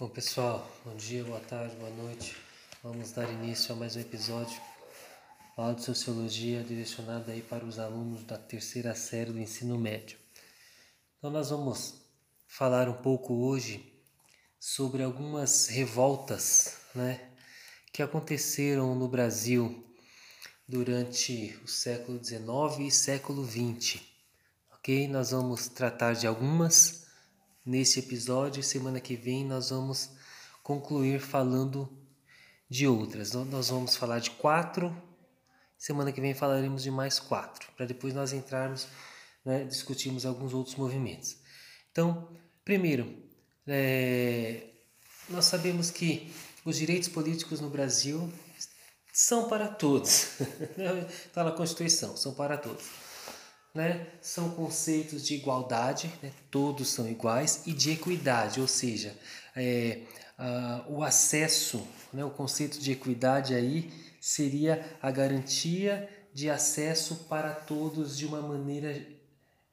Bom pessoal, bom dia, boa tarde, boa noite. Vamos dar início a mais um episódio aula de sociologia direcionada aí para os alunos da terceira série do ensino médio. Então nós vamos falar um pouco hoje sobre algumas revoltas, né, que aconteceram no Brasil durante o século XIX e século XX. Ok? Nós vamos tratar de algumas nesse episódio. Semana que vem nós vamos concluir falando de outras. Nós vamos falar de quatro. Semana que vem falaremos de mais quatro, para depois nós entrarmos, né, discutirmos alguns outros movimentos. Então, primeiro, é, nós sabemos que os direitos políticos no Brasil são para todos. Está na Constituição, são para todos né, são conceitos de igualdade, né, todos são iguais, e de equidade, ou seja, é, o acesso, né, o conceito de equidade aí seria a garantia de acesso para todos de uma maneira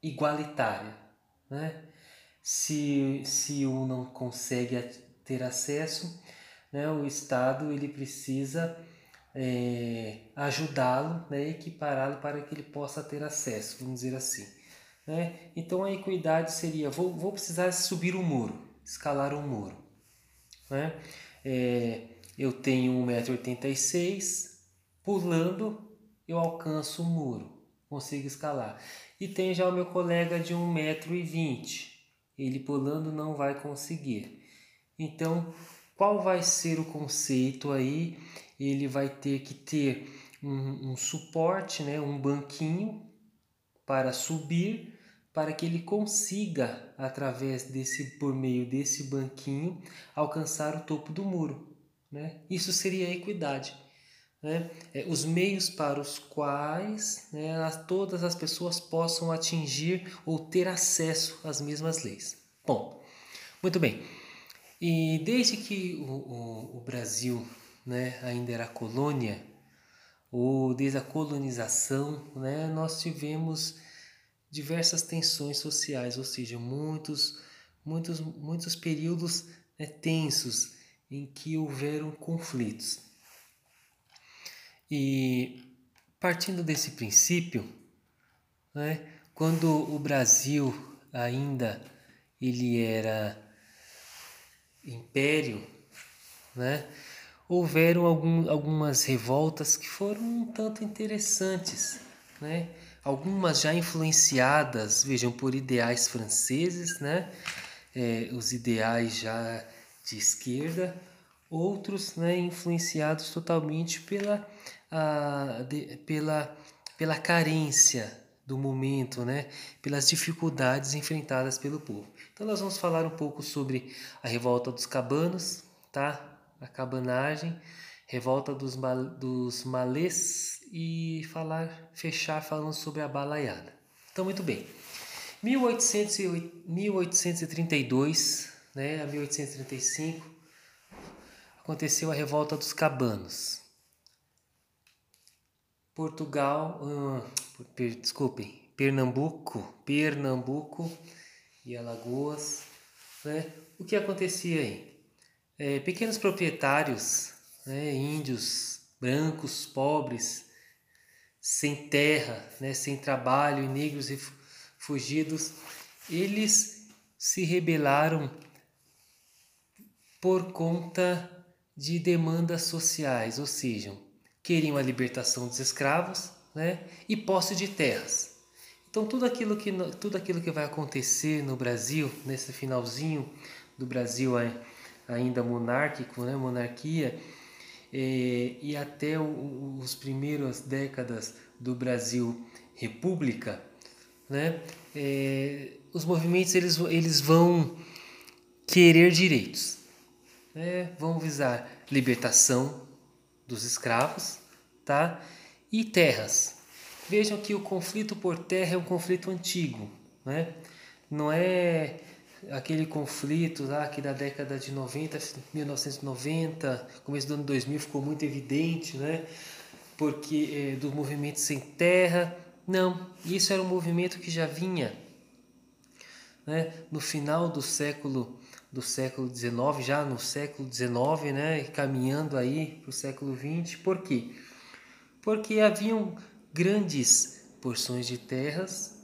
igualitária. Né? Se, se um não consegue ter acesso, né, o Estado ele precisa é, ajudá-lo, né, equipará-lo para que ele possa ter acesso, vamos dizer assim. Né? Então a equidade seria: vou, vou precisar subir um muro, escalar um muro. Né? É, eu tenho 1,86m, pulando eu alcanço o muro, consigo escalar. E tem já o meu colega de 1,20m, ele pulando não vai conseguir. Então, qual vai ser o conceito aí ele vai ter que ter um, um suporte, né, um banquinho para subir, para que ele consiga, através desse, por meio desse banquinho, alcançar o topo do muro. Né? Isso seria a equidade. Né? É, os meios para os quais né, todas as pessoas possam atingir ou ter acesso às mesmas leis. Bom, muito bem. E desde que o, o, o Brasil né, ainda era colônia, ou desde a colonização, né, nós tivemos diversas tensões sociais, ou seja, muitos, muitos, muitos períodos né, tensos em que houveram conflitos. E partindo desse princípio, né, quando o Brasil ainda ele era império, né, houveram algum, algumas revoltas que foram um tanto interessantes, né? algumas já influenciadas, vejam, por ideais franceses, né? É, os ideais já de esquerda, outros né, influenciados totalmente pela, a, de, pela, pela carência do momento, né? pelas dificuldades enfrentadas pelo povo. Então nós vamos falar um pouco sobre a revolta dos cabanos, tá? a cabanagem, revolta dos, dos malês e falar, fechar falando sobre a balaiada. Então, muito bem. 1832 né, a 1835 aconteceu a revolta dos cabanos. Portugal, per, desculpem, Pernambuco, Pernambuco e Alagoas, né? O que acontecia aí? é, pequenos proprietários, né, índios, brancos, pobres, sem terra, né, sem trabalho, e negros fugidos, eles se rebelaram por conta de demandas sociais, ou seja, queriam a libertação dos escravos né, e posse de terras. Então tudo aquilo que tudo aquilo que vai acontecer no Brasil nesse finalzinho do Brasil ainda monárquico, né, monarquia, é, e até o, os primeiras décadas do Brasil república, né, é, os movimentos eles, eles vão querer direitos, né, vão visar libertação dos escravos, tá, e terras. Vejam que o conflito por terra é um conflito antigo, né? Não é aquele conflito lá que da década de 90, 1990, começo do ano 2000 ficou muito evidente, né? Porque é, do movimento sem terra, não, isso era um movimento que já vinha, né? No final do século do século XIX, já no século XIX, né, caminhando aí para o século XX. Por quê? Porque haviam grandes porções de terras,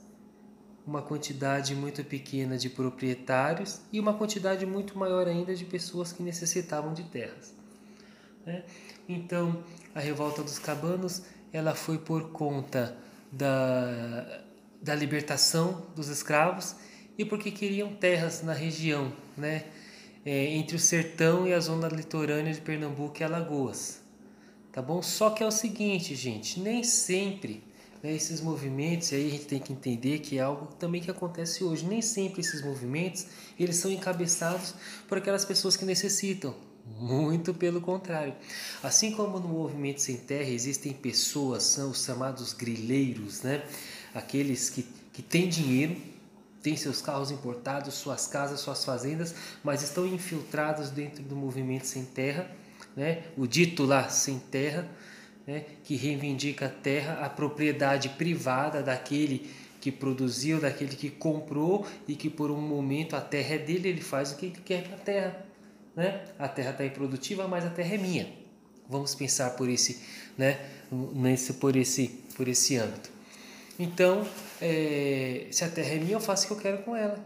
uma quantidade muito pequena de proprietários e uma quantidade muito maior ainda de pessoas que necessitavam de terras. Né? Então, a revolta dos cabanos ela foi por conta da, da libertação dos escravos e porque queriam terras na região, né? É, entre o sertão e a zona litorânea de Pernambuco e Alagoas. Tá bom? Só que é o seguinte, gente, nem sempre né, esses movimentos, e aí a gente tem que entender que é algo também que acontece hoje, nem sempre esses movimentos eles são encabeçados por aquelas pessoas que necessitam. Muito pelo contrário. Assim como no movimento sem terra existem pessoas, são os chamados grileiros, né? aqueles que, que têm dinheiro, têm seus carros importados, suas casas, suas fazendas, mas estão infiltrados dentro do movimento sem terra, né? o dito lá sem terra, né? que reivindica a terra, a propriedade privada daquele que produziu, daquele que comprou e que por um momento a terra é dele, ele faz o que ele quer com a terra. Né? A terra está improdutiva, mas a terra é minha. Vamos pensar por esse, né? Nesse, por esse, por esse âmbito. Então, é, se a terra é minha, eu faço o que eu quero com ela.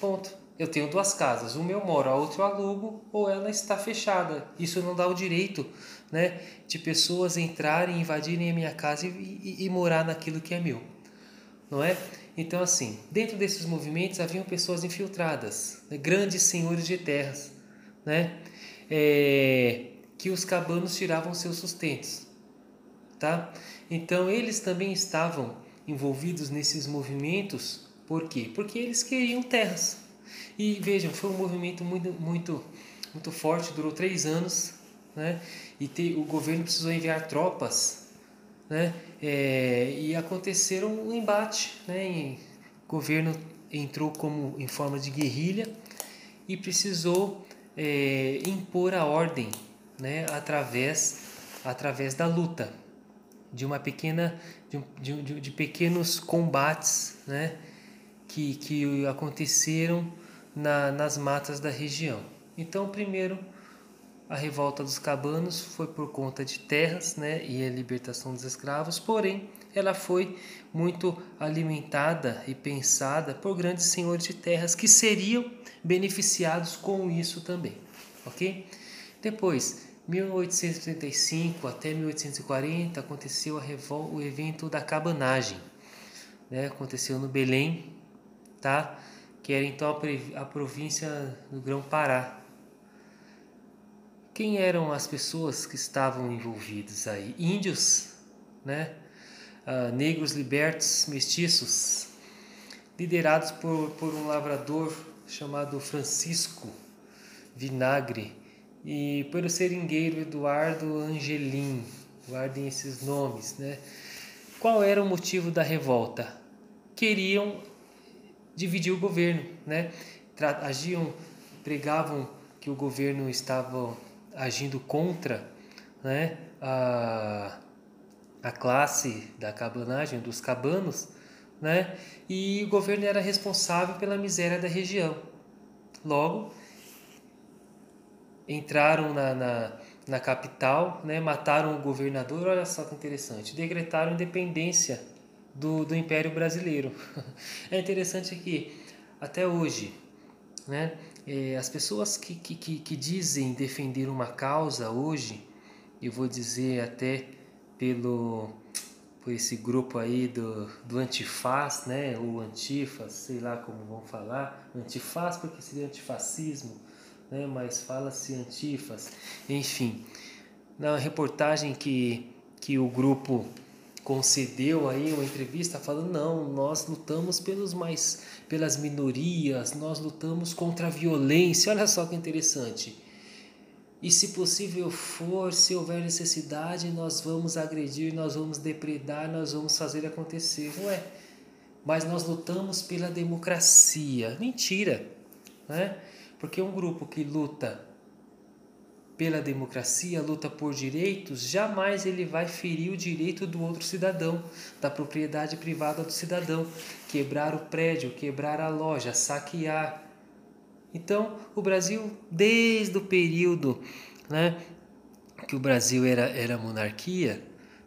Ponto. Eu tenho duas casas, uma eu moro, a outra eu alugo, ou ela está fechada. Isso não dá o direito né, de pessoas entrarem, invadirem a minha casa e, e, e morar naquilo que é meu. Não é? Então, assim, dentro desses movimentos haviam pessoas infiltradas, né, grandes senhores de terras, né, é, que os cabanos tiravam seus sustentos. Tá? Então, eles também estavam envolvidos nesses movimentos, por quê? Porque eles queriam terras. E vejam, foi um movimento muito, muito, muito forte, durou três anos, né? E te, o governo precisou enviar tropas, né? É, e aconteceram um embate, né? E o governo entrou como em forma de guerrilha e precisou é, impor a ordem, né? Através através da luta de uma pequena de, de, de pequenos combates né, que, que aconteceram na, nas matas da região. Então, primeiro, a revolta dos cabanos foi por conta de terras né, e a libertação dos escravos, porém, ela foi muito alimentada e pensada por grandes senhores de terras que seriam beneficiados com isso também, ok? Depois, 1835 até 1840 aconteceu revol... o evento da cabanagem, né? aconteceu no Belém, tá? que era então a, província do Grão-Pará. Quem eram as pessoas que estavam envolvidas aí? Índios, né? Uh, negros libertos, mestiços, liderados por, por um lavrador chamado Francisco Vinagre e pelo seringueiro Eduardo Angelim. Guardem esses nomes, né? Qual era o motivo da revolta? Queriam dividir o governo, né? Agiam, pregavam que o governo estava agindo contra, né? A, a classe da cabanagem, dos cabanos, né? E o governo era responsável pela miséria da região. Logo, entraram na, na, na, capital, né, mataram o governador, olha só que interessante, decretaram independência do, do Império Brasileiro. É interessante que até hoje, né, é, as pessoas que, que, que, que dizem defender uma causa hoje, eu vou dizer até pelo por esse grupo aí do, do antifaz, né, ou antifas, sei lá como vão falar, antifaz porque seria antifascismo, né? mas fala-se antifas. Enfim, na reportagem que, que o grupo concedeu aí uma entrevista falando não nós lutamos pelos mais pelas minorias nós lutamos contra a violência. Olha só que interessante. E se possível for se houver necessidade nós vamos agredir nós vamos depredar nós vamos fazer acontecer. Ué mas nós lutamos pela democracia. Mentira né porque um grupo que luta pela democracia, luta por direitos, jamais ele vai ferir o direito do outro cidadão, da propriedade privada do cidadão, quebrar o prédio, quebrar a loja, saquear. Então, o Brasil, desde o período né, que o Brasil era, era monarquia,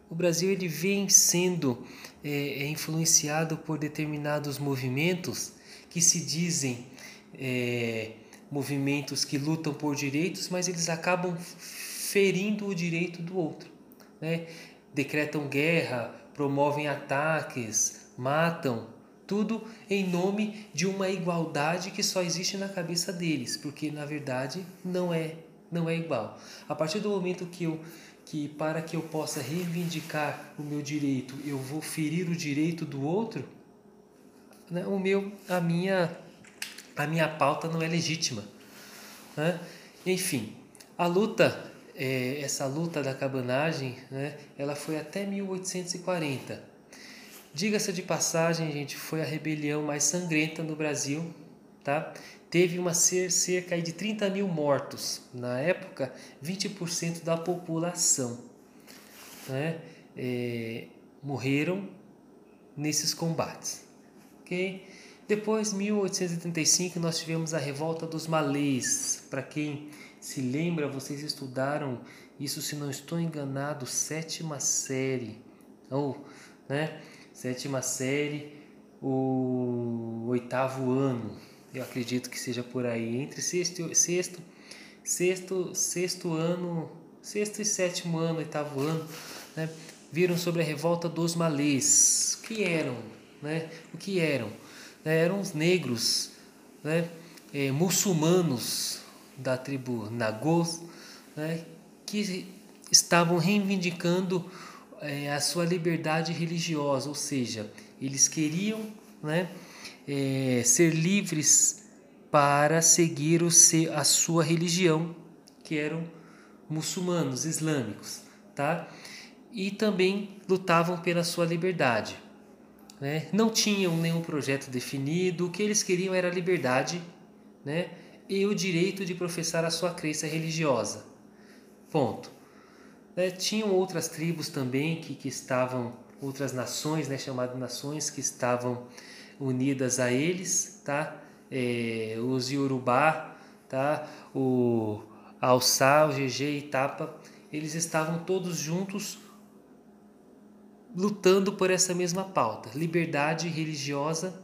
o Brasil ele vem sendo é, é influenciado por determinados movimentos que se dizem é, movimentos que lutam por direitos, mas eles acabam ferindo o direito do outro. Né? Decretam guerra, promovem ataques, matam, tudo em nome de uma igualdade que só existe na cabeça deles, porque na verdade não é, não é igual. A partir do momento que eu que para que eu possa reivindicar o meu direito, eu vou ferir o direito do outro, né? o meu, a minha, a minha pauta não é legítima. Né? Enfim, a luta, é, essa luta da cabanagem, né? ela foi até 1840. Diga-se de passagem, gente, foi a rebelião mais sangrenta no Brasil, tá? teve uma cerca de 30 mil mortos. Na época, 20% da população né, é, morreram nesses combates. Okay? Depois, 1835, nós tivemos a revolta dos malês. Para quem se lembra, vocês estudaram isso, se não estou enganado, sétima série. Ou, né? Sétima série, o oitavo ano eu acredito que seja por aí, entre sexto, sexto, sexto, sexto ano, sexto e sétimo ano, oitavo ano, né, viram sobre a revolta dos malês. O que eram? Né? O que eram? Né, eram os negros, né, é, muçulmanos da tribo Nagôs, né, que estavam reivindicando é, a sua liberdade religiosa, ou seja, eles queriam né, é, ser livres para seguir o, a sua religião, que eram muçulmanos, islâmicos, tá? E também lutavam pela sua liberdade. Né? Não tinham nenhum projeto definido, o que eles queriam era a liberdade né? e o direito de professar a sua crença religiosa. Ponto. Né? Tinham outras tribos também que, que estavam, outras nações, né? chamadas nações, que estavam unidas a eles, tá? É, os Yorubá, tá? O Alçá, o GG e Tapa, eles estavam todos juntos lutando por essa mesma pauta, liberdade religiosa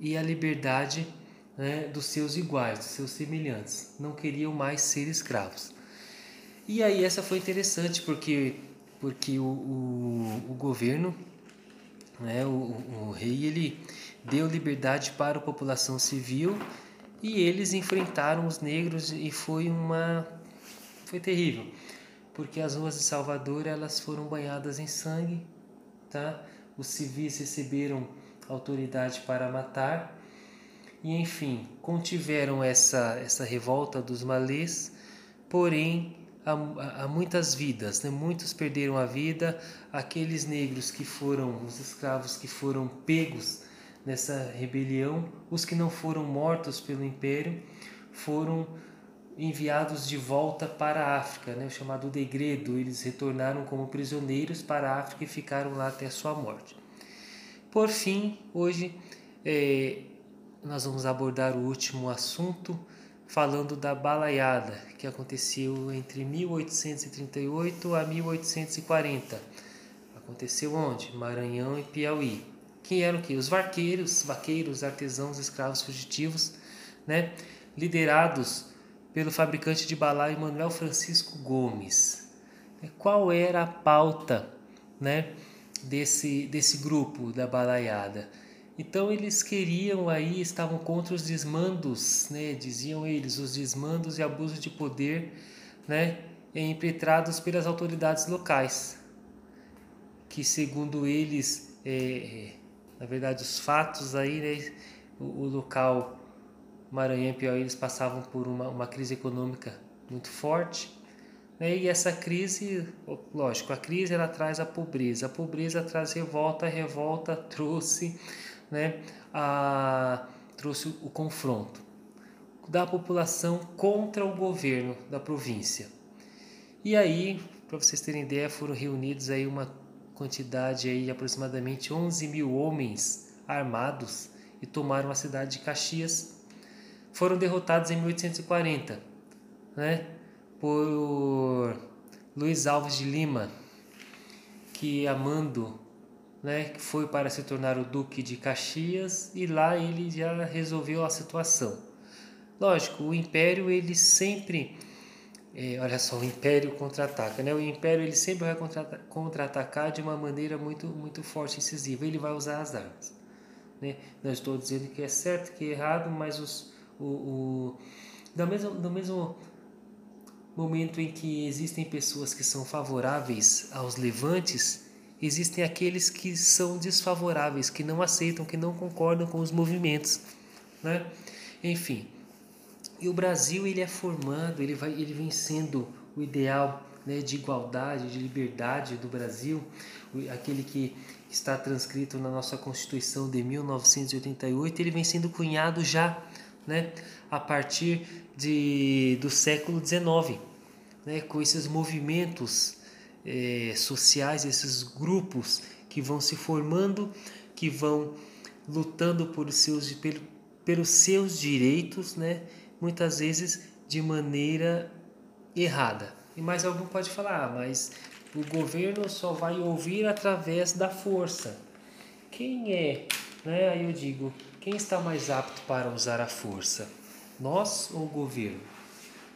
e a liberdade né, dos seus iguais, dos seus semelhantes. Não queriam mais ser escravos. E aí essa foi interessante porque porque o, o, o governo, né, o, o rei, ele deu liberdade para a população civil e eles enfrentaram os negros e foi uma foi terrível porque as ruas de Salvador elas foram banhadas em sangue tá? Os civis receberam autoridade para matar. E enfim contiveram essa essa revolta dos malês porém há, há muitas vidas né? muitos perderam a vida. Aqueles negros que foram os escravos que foram pegos nessa rebelião, os que não foram mortos pelo império foram enviados de volta para a África, né, o chamado degredo. Eles retornaram como prisioneiros para a África e ficaram lá até a sua morte. Por fim, hoje é, nós vamos abordar o último assunto, falando da balaiada, que aconteceu entre 1838 a 1840. Aconteceu onde? Maranhão e Piauí que eram que os vaqueiros, vaqueiros, artesãos, escravos fugitivos, né, liderados pelo fabricante de balaio Manuel Francisco Gomes. Qual era a pauta, né, desse desse grupo da balaiada? Então eles queriam aí, estavam contra os desmandos, né, diziam eles, os desmandos e abuso de poder, né, impetrados pelas autoridades locais, que segundo eles é, na verdade, os fatos aí, né, o, o local Maranhão e Piauí, eles passavam por uma, uma crise econômica muito forte, né, e essa crise, lógico, a crise ela traz a pobreza, a pobreza traz revolta, a revolta trouxe, né, a, trouxe o confronto da população contra o governo da província. E aí, para vocês terem ideia, foram reunidos aí uma quantidade aí de aproximadamente 11 mil homens armados e tomaram a cidade de Caxias. Foram derrotados em 1840, né, por Luiz Alves de Lima, que amando, né, foi para se tornar o duque de Caxias e lá ele já resolveu a situação. Lógico, o império ele sempre é, olha só, o Império contra-ataca, né? O Império ele sempre vai contra-atacar de uma maneira muito muito forte e incisiva. Ele vai usar as armas, né? Não estou dizendo que é certo, que é errado, mas os o, o no mesmo no mesmo momento em que existem pessoas que são favoráveis aos levantes, existem aqueles que são desfavoráveis, que não aceitam, que não concordam com os movimentos, né? Enfim, e o Brasil ele é formando, ele, vai, ele vem sendo o ideal né, de igualdade, de liberdade do Brasil, aquele que está transcrito na nossa Constituição de 1988, ele vem sendo cunhado já né, a partir de, do século XIX, né, com esses movimentos é, sociais, esses grupos que vão se formando, que vão lutando por seus, pelos seus direitos, né, muitas vezes de maneira errada. E mais algum pode falar, ah, mas o governo só vai ouvir através da força. Quem é? Né? Aí eu digo, quem está mais apto para usar a força? Nós ou o governo?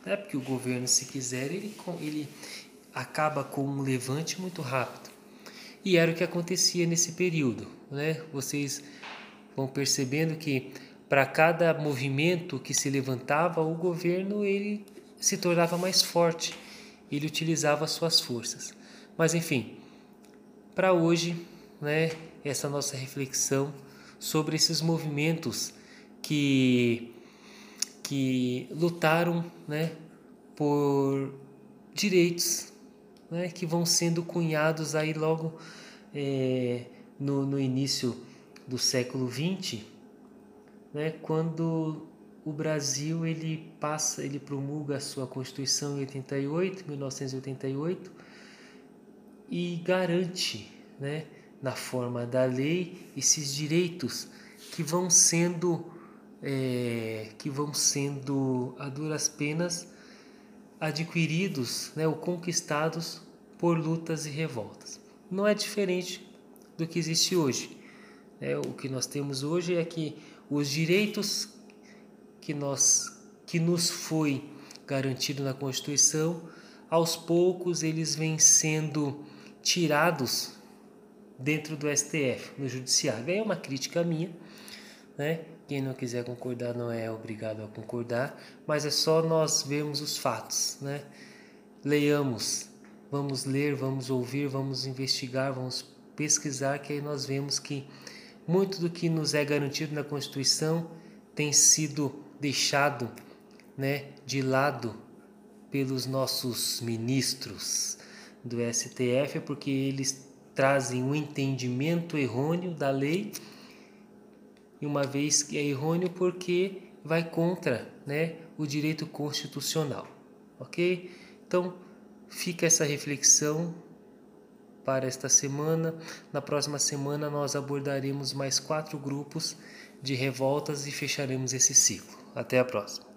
É porque o governo, se quiser, ele, ele acaba com um levante muito rápido. E era o que acontecia nesse período. Né? Vocês vão percebendo que para cada movimento que se levantava, o governo ele se tornava mais forte, ele utilizava suas forças. Mas enfim, para hoje, né, essa nossa reflexão sobre esses movimentos que que lutaram, né, por direitos, né, que vão sendo cunhados aí logo é, no, no início do século XX né, quando o Brasil ele passa, ele promulga a sua Constituição em 88, 1988 e garante, né, na forma da lei esses direitos que vão sendo é, que vão sendo a duras penas adquiridos, né, ou conquistados por lutas e revoltas. Não é diferente do que existe hoje. É, o que nós temos hoje é que os direitos que nós que nos foi garantido na Constituição, aos poucos eles vêm sendo tirados dentro do STF, no judiciário. É uma crítica minha, né? Quem não quiser concordar não é obrigado a concordar, mas é só nós vermos os fatos, né? Leiamos, vamos ler, vamos ouvir, vamos investigar, vamos pesquisar, que aí nós vemos que muito do que nos é garantido na Constituição tem sido deixado né, de lado pelos nossos ministros do STF, porque eles trazem um entendimento errôneo da lei, e uma vez que é errôneo porque vai contra né, o direito constitucional. Ok? Então, fica essa reflexão para esta semana. Na próxima semana, nós abordaremos mais quatro grupos de revoltas e fecharemos esse ciclo. Até a próxima.